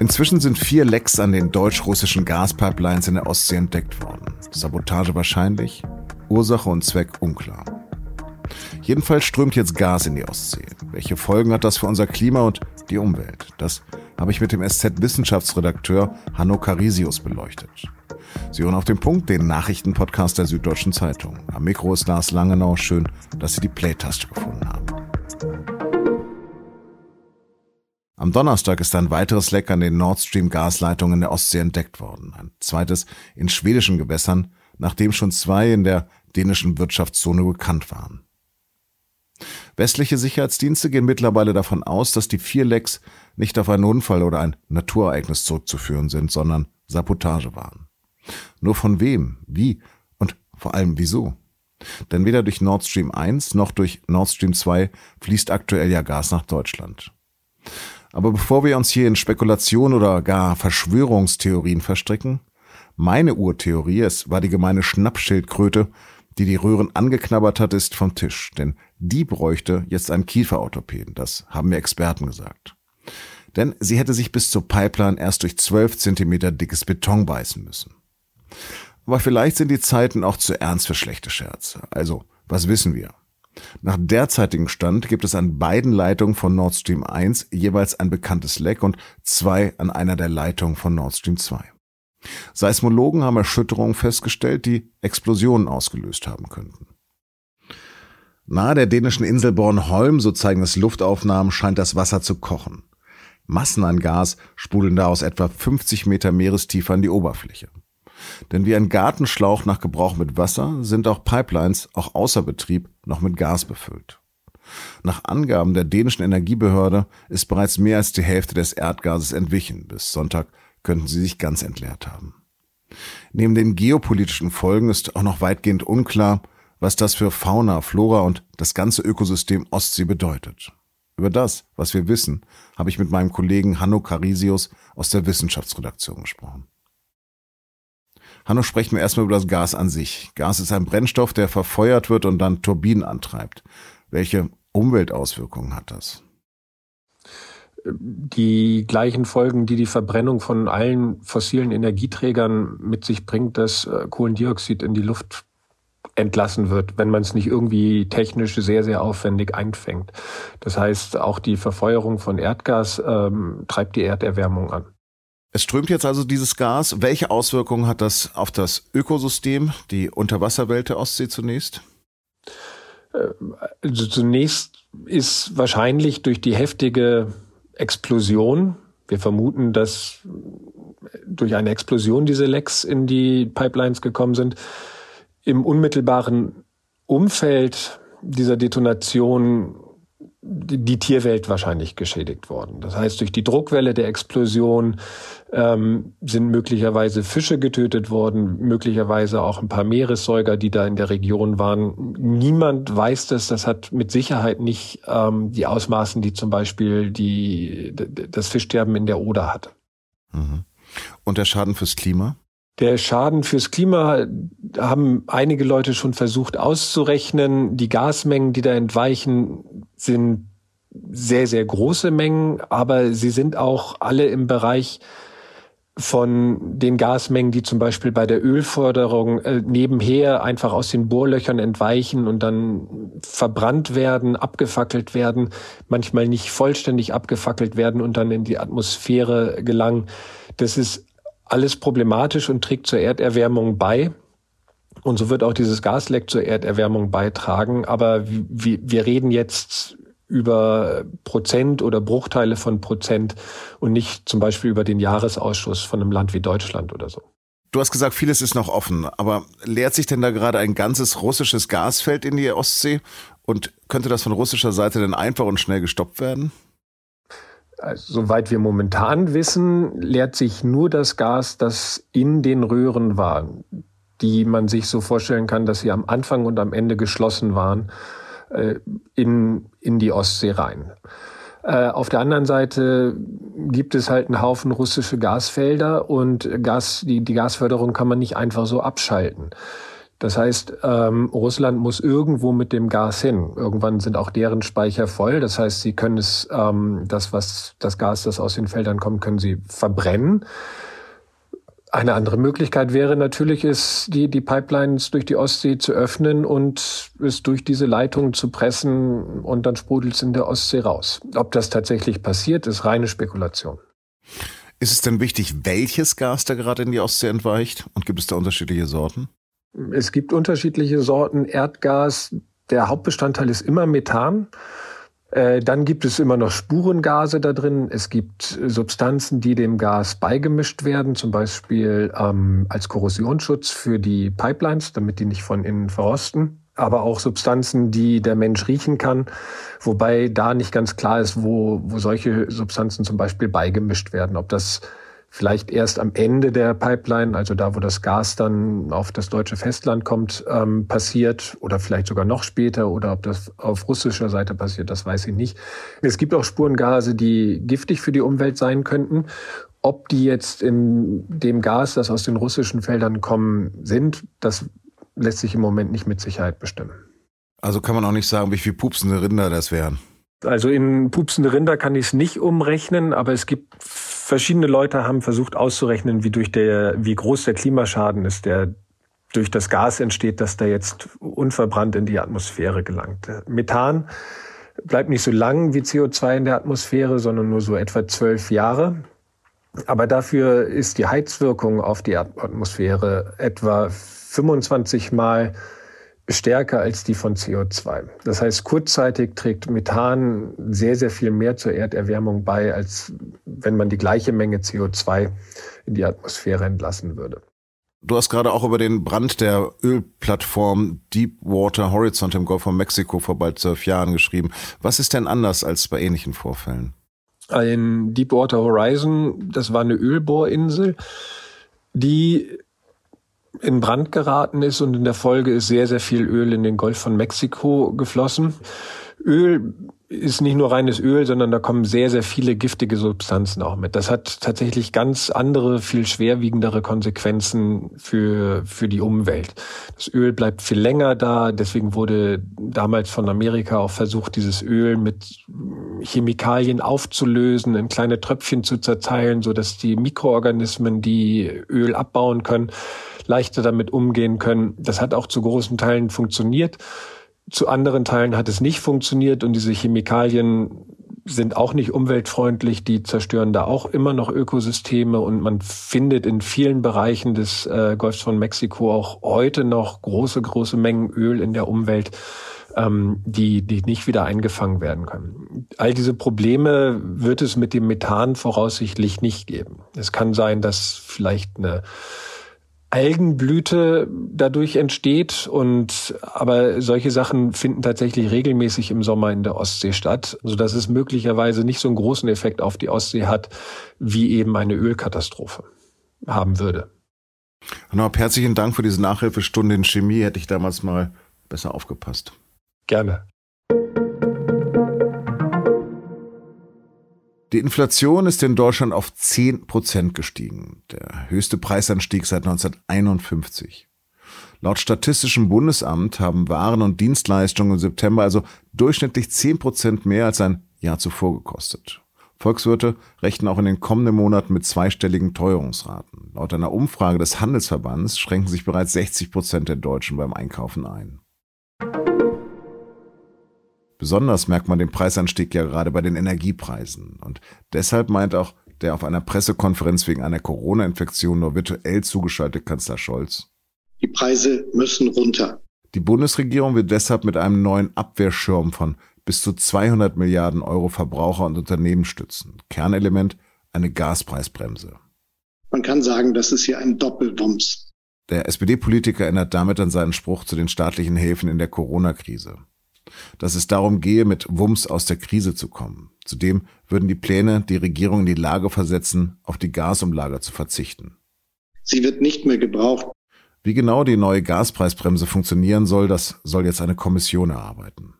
Inzwischen sind vier Lecks an den deutsch-russischen Gaspipelines in der Ostsee entdeckt worden. Sabotage wahrscheinlich, Ursache und Zweck unklar. Jedenfalls strömt jetzt Gas in die Ostsee. Welche Folgen hat das für unser Klima und die Umwelt? Das habe ich mit dem SZ-Wissenschaftsredakteur Hanno Carisius beleuchtet. Sie hören auf den Punkt, den Nachrichtenpodcast der Süddeutschen Zeitung. Am Mikro ist Lars Langenau. Schön, dass Sie die Play-Taste gefunden haben. Am Donnerstag ist ein weiteres Leck an den Nord Stream Gasleitungen der Ostsee entdeckt worden. Ein zweites in schwedischen Gewässern, nachdem schon zwei in der dänischen Wirtschaftszone bekannt waren. Westliche Sicherheitsdienste gehen mittlerweile davon aus, dass die vier Lecks nicht auf einen Unfall oder ein Naturereignis zurückzuführen sind, sondern Sabotage waren. Nur von wem, wie und vor allem wieso? Denn weder durch Nord Stream 1 noch durch Nord Stream 2 fließt aktuell ja Gas nach Deutschland. Aber bevor wir uns hier in Spekulation oder gar Verschwörungstheorien verstricken, meine Urtheorie, es war die gemeine Schnappschildkröte, die die Röhren angeknabbert hat, ist vom Tisch. Denn die bräuchte jetzt einen Kieferorthopäden. Das haben mir Experten gesagt. Denn sie hätte sich bis zur Pipeline erst durch zwölf Zentimeter dickes Beton beißen müssen. Aber vielleicht sind die Zeiten auch zu ernst für schlechte Scherze. Also, was wissen wir? Nach derzeitigem Stand gibt es an beiden Leitungen von Nord Stream 1 jeweils ein bekanntes Leck und zwei an einer der Leitungen von Nord Stream 2. Seismologen haben Erschütterungen festgestellt, die Explosionen ausgelöst haben könnten. Nahe der dänischen Insel Bornholm, so zeigen es Luftaufnahmen, scheint das Wasser zu kochen. Massen an Gas sprudeln da aus etwa 50 Meter Meerestiefe an die Oberfläche. Denn wie ein Gartenschlauch nach Gebrauch mit Wasser sind auch Pipelines, auch außer Betrieb, noch mit Gas befüllt. Nach Angaben der dänischen Energiebehörde ist bereits mehr als die Hälfte des Erdgases entwichen. Bis Sonntag könnten sie sich ganz entleert haben. Neben den geopolitischen Folgen ist auch noch weitgehend unklar, was das für Fauna, Flora und das ganze Ökosystem Ostsee bedeutet. Über das, was wir wissen, habe ich mit meinem Kollegen Hanno Carisius aus der Wissenschaftsredaktion gesprochen. Hanno, sprechen wir erstmal über das Gas an sich. Gas ist ein Brennstoff, der verfeuert wird und dann Turbinen antreibt. Welche Umweltauswirkungen hat das? Die gleichen Folgen, die die Verbrennung von allen fossilen Energieträgern mit sich bringt, dass äh, Kohlendioxid in die Luft entlassen wird, wenn man es nicht irgendwie technisch sehr, sehr aufwendig einfängt. Das heißt, auch die Verfeuerung von Erdgas ähm, treibt die Erderwärmung an. Es strömt jetzt also dieses Gas. Welche Auswirkungen hat das auf das Ökosystem, die Unterwasserwelt der Ostsee zunächst? Äh, also zunächst ist wahrscheinlich durch die heftige Explosion, wir vermuten, dass durch eine Explosion diese Lecks in die Pipelines gekommen sind, im unmittelbaren Umfeld dieser Detonation die Tierwelt wahrscheinlich geschädigt worden. Das heißt, durch die Druckwelle der Explosion ähm, sind möglicherweise Fische getötet worden, möglicherweise auch ein paar Meeressäuger, die da in der Region waren. Niemand weiß das. Das hat mit Sicherheit nicht ähm, die Ausmaßen, die zum Beispiel die, das Fischsterben in der Oder hatte. Mhm. Und der Schaden fürs Klima? Der Schaden fürs Klima haben einige Leute schon versucht auszurechnen. Die Gasmengen, die da entweichen, sind sehr, sehr große Mengen, aber sie sind auch alle im Bereich von den Gasmengen, die zum Beispiel bei der Ölförderung äh, nebenher einfach aus den Bohrlöchern entweichen und dann verbrannt werden, abgefackelt werden, manchmal nicht vollständig abgefackelt werden und dann in die Atmosphäre gelangen. Das ist alles problematisch und trägt zur Erderwärmung bei. Und so wird auch dieses Gasleck zur Erderwärmung beitragen. Aber wir, reden jetzt über Prozent oder Bruchteile von Prozent und nicht zum Beispiel über den Jahresausschuss von einem Land wie Deutschland oder so. Du hast gesagt, vieles ist noch offen, aber leert sich denn da gerade ein ganzes russisches Gasfeld in die Ostsee? Und könnte das von russischer Seite denn einfach und schnell gestoppt werden? Also, soweit wir momentan wissen, leert sich nur das Gas, das in den Röhren war, die man sich so vorstellen kann, dass sie am Anfang und am Ende geschlossen waren, äh, in, in die Ostsee rein. Äh, auf der anderen Seite gibt es halt einen Haufen russische Gasfelder und Gas, die, die Gasförderung kann man nicht einfach so abschalten. Das heißt, ähm, Russland muss irgendwo mit dem Gas hin. Irgendwann sind auch deren Speicher voll. Das heißt, sie können es, ähm, das, was das Gas, das aus den Feldern kommt, können sie verbrennen. Eine andere Möglichkeit wäre natürlich, es, die, die Pipelines durch die Ostsee zu öffnen und es durch diese Leitungen zu pressen und dann sprudelt es in der Ostsee raus. Ob das tatsächlich passiert, ist reine Spekulation. Ist es denn wichtig, welches Gas da gerade in die Ostsee entweicht? Und gibt es da unterschiedliche Sorten? Es gibt unterschiedliche Sorten Erdgas. Der Hauptbestandteil ist immer Methan. Äh, dann gibt es immer noch Spurengase da drin. Es gibt Substanzen, die dem Gas beigemischt werden, zum Beispiel ähm, als Korrosionsschutz für die Pipelines, damit die nicht von innen verrosten. Aber auch Substanzen, die der Mensch riechen kann, wobei da nicht ganz klar ist, wo, wo solche Substanzen zum Beispiel beigemischt werden. Ob das vielleicht erst am Ende der Pipeline, also da, wo das Gas dann auf das deutsche Festland kommt, ähm, passiert oder vielleicht sogar noch später oder ob das auf russischer Seite passiert, das weiß ich nicht. Es gibt auch Spurengase, die giftig für die Umwelt sein könnten. Ob die jetzt in dem Gas, das aus den russischen Feldern kommen, sind, das lässt sich im Moment nicht mit Sicherheit bestimmen. Also kann man auch nicht sagen, wie viel pupsende Rinder das wären. Also in pupsende Rinder kann ich es nicht umrechnen, aber es gibt verschiedene Leute haben versucht auszurechnen, wie durch der, wie groß der Klimaschaden ist, der durch das Gas entsteht, das da jetzt unverbrannt in die Atmosphäre gelangt. Methan bleibt nicht so lang wie CO2 in der Atmosphäre, sondern nur so etwa zwölf Jahre. Aber dafür ist die Heizwirkung auf die Atmosphäre etwa 25 Mal stärker als die von CO2. Das heißt, kurzzeitig trägt Methan sehr, sehr viel mehr zur Erderwärmung bei, als wenn man die gleiche Menge CO2 in die Atmosphäre entlassen würde. Du hast gerade auch über den Brand der Ölplattform Deepwater Horizon im Golf von Mexiko vor bald zwölf Jahren geschrieben. Was ist denn anders als bei ähnlichen Vorfällen? In Deepwater Horizon, das war eine Ölbohrinsel, die in Brand geraten ist und in der Folge ist sehr, sehr viel Öl in den Golf von Mexiko geflossen. Öl ist nicht nur reines Öl, sondern da kommen sehr, sehr viele giftige Substanzen auch mit. Das hat tatsächlich ganz andere, viel schwerwiegendere Konsequenzen für, für die Umwelt. Das Öl bleibt viel länger da. Deswegen wurde damals von Amerika auch versucht, dieses Öl mit Chemikalien aufzulösen, in kleine Tröpfchen zu zerteilen, so dass die Mikroorganismen, die Öl abbauen können, leichter damit umgehen können. Das hat auch zu großen Teilen funktioniert. Zu anderen Teilen hat es nicht funktioniert und diese Chemikalien sind auch nicht umweltfreundlich, die zerstören da auch immer noch Ökosysteme und man findet in vielen Bereichen des äh, Golfs von Mexiko auch heute noch große, große Mengen Öl in der Umwelt, ähm, die, die nicht wieder eingefangen werden können. All diese Probleme wird es mit dem Methan voraussichtlich nicht geben. Es kann sein, dass vielleicht eine Algenblüte dadurch entsteht und aber solche Sachen finden tatsächlich regelmäßig im Sommer in der Ostsee statt, so dass es möglicherweise nicht so einen großen Effekt auf die Ostsee hat, wie eben eine Ölkatastrophe haben würde. Nochmal herzlichen Dank für diese Nachhilfestunde in Chemie. Hätte ich damals mal besser aufgepasst. Gerne. Die Inflation ist in Deutschland auf 10 Prozent gestiegen, der höchste Preisanstieg seit 1951. Laut Statistischem Bundesamt haben Waren und Dienstleistungen im September also durchschnittlich 10 Prozent mehr als ein Jahr zuvor gekostet. Volkswirte rechnen auch in den kommenden Monaten mit zweistelligen Teuerungsraten. Laut einer Umfrage des Handelsverbands schränken sich bereits 60 Prozent der Deutschen beim Einkaufen ein. Besonders merkt man den Preisanstieg ja gerade bei den Energiepreisen. Und deshalb meint auch der auf einer Pressekonferenz wegen einer Corona-Infektion nur virtuell zugeschaltete Kanzler Scholz. Die Preise müssen runter. Die Bundesregierung will deshalb mit einem neuen Abwehrschirm von bis zu 200 Milliarden Euro Verbraucher und Unternehmen stützen. Kernelement eine Gaspreisbremse. Man kann sagen, das ist hier ein Doppelwumms. Der SPD-Politiker erinnert damit an seinen Spruch zu den staatlichen Hilfen in der Corona-Krise dass es darum gehe, mit Wumms aus der Krise zu kommen. Zudem würden die Pläne die Regierung in die Lage versetzen, auf die Gasumlage zu verzichten. Sie wird nicht mehr gebraucht. Wie genau die neue Gaspreisbremse funktionieren soll, das soll jetzt eine Kommission erarbeiten.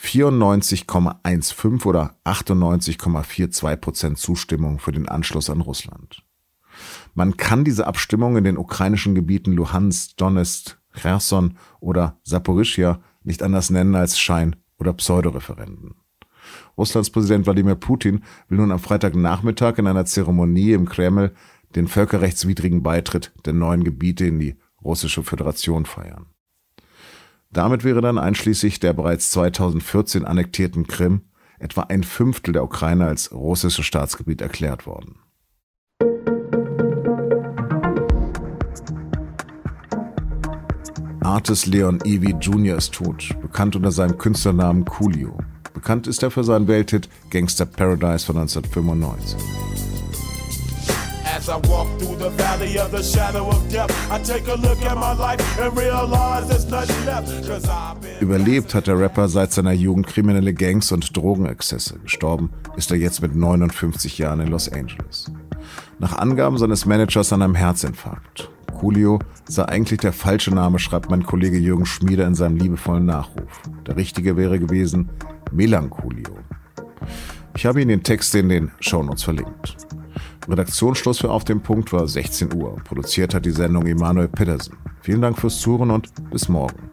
94,15 oder 98,42 Prozent Zustimmung für den Anschluss an Russland. Man kann diese Abstimmung in den ukrainischen Gebieten Luhansk, Donetsk, Cherson oder Saporischia nicht anders nennen als Schein- oder Pseudoreferenden. Russlands Präsident Wladimir Putin will nun am Freitagnachmittag in einer Zeremonie im Kreml den völkerrechtswidrigen Beitritt der neuen Gebiete in die Russische Föderation feiern. Damit wäre dann einschließlich der bereits 2014 annektierten Krim etwa ein Fünftel der Ukraine als russisches Staatsgebiet erklärt worden. Artist Leon Evie Jr. ist tot, bekannt unter seinem Künstlernamen Coolio. Bekannt ist er für seinen Welthit Gangster Paradise von 1995. As I walk through the valley of the shadow of death, I take a look at my life and realize there's nothing left. Überlebt hat der Rapper seit seiner Jugend kriminelle Gangs und Drogenexzesse. Gestorben ist er jetzt mit 59 Jahren in Los Angeles. Nach Angaben seines Managers an einem Herzinfarkt. Coolio sei eigentlich der falsche Name, schreibt mein Kollege Jürgen Schmieder in seinem liebevollen Nachruf. Der richtige wäre gewesen Melancholio. Ich habe Ihnen den Text in den Shownotes verlinkt. Redaktionsschluss für Auf dem Punkt war 16 Uhr. Produziert hat die Sendung Emanuel Pedersen. Vielen Dank fürs Zuhören und bis morgen.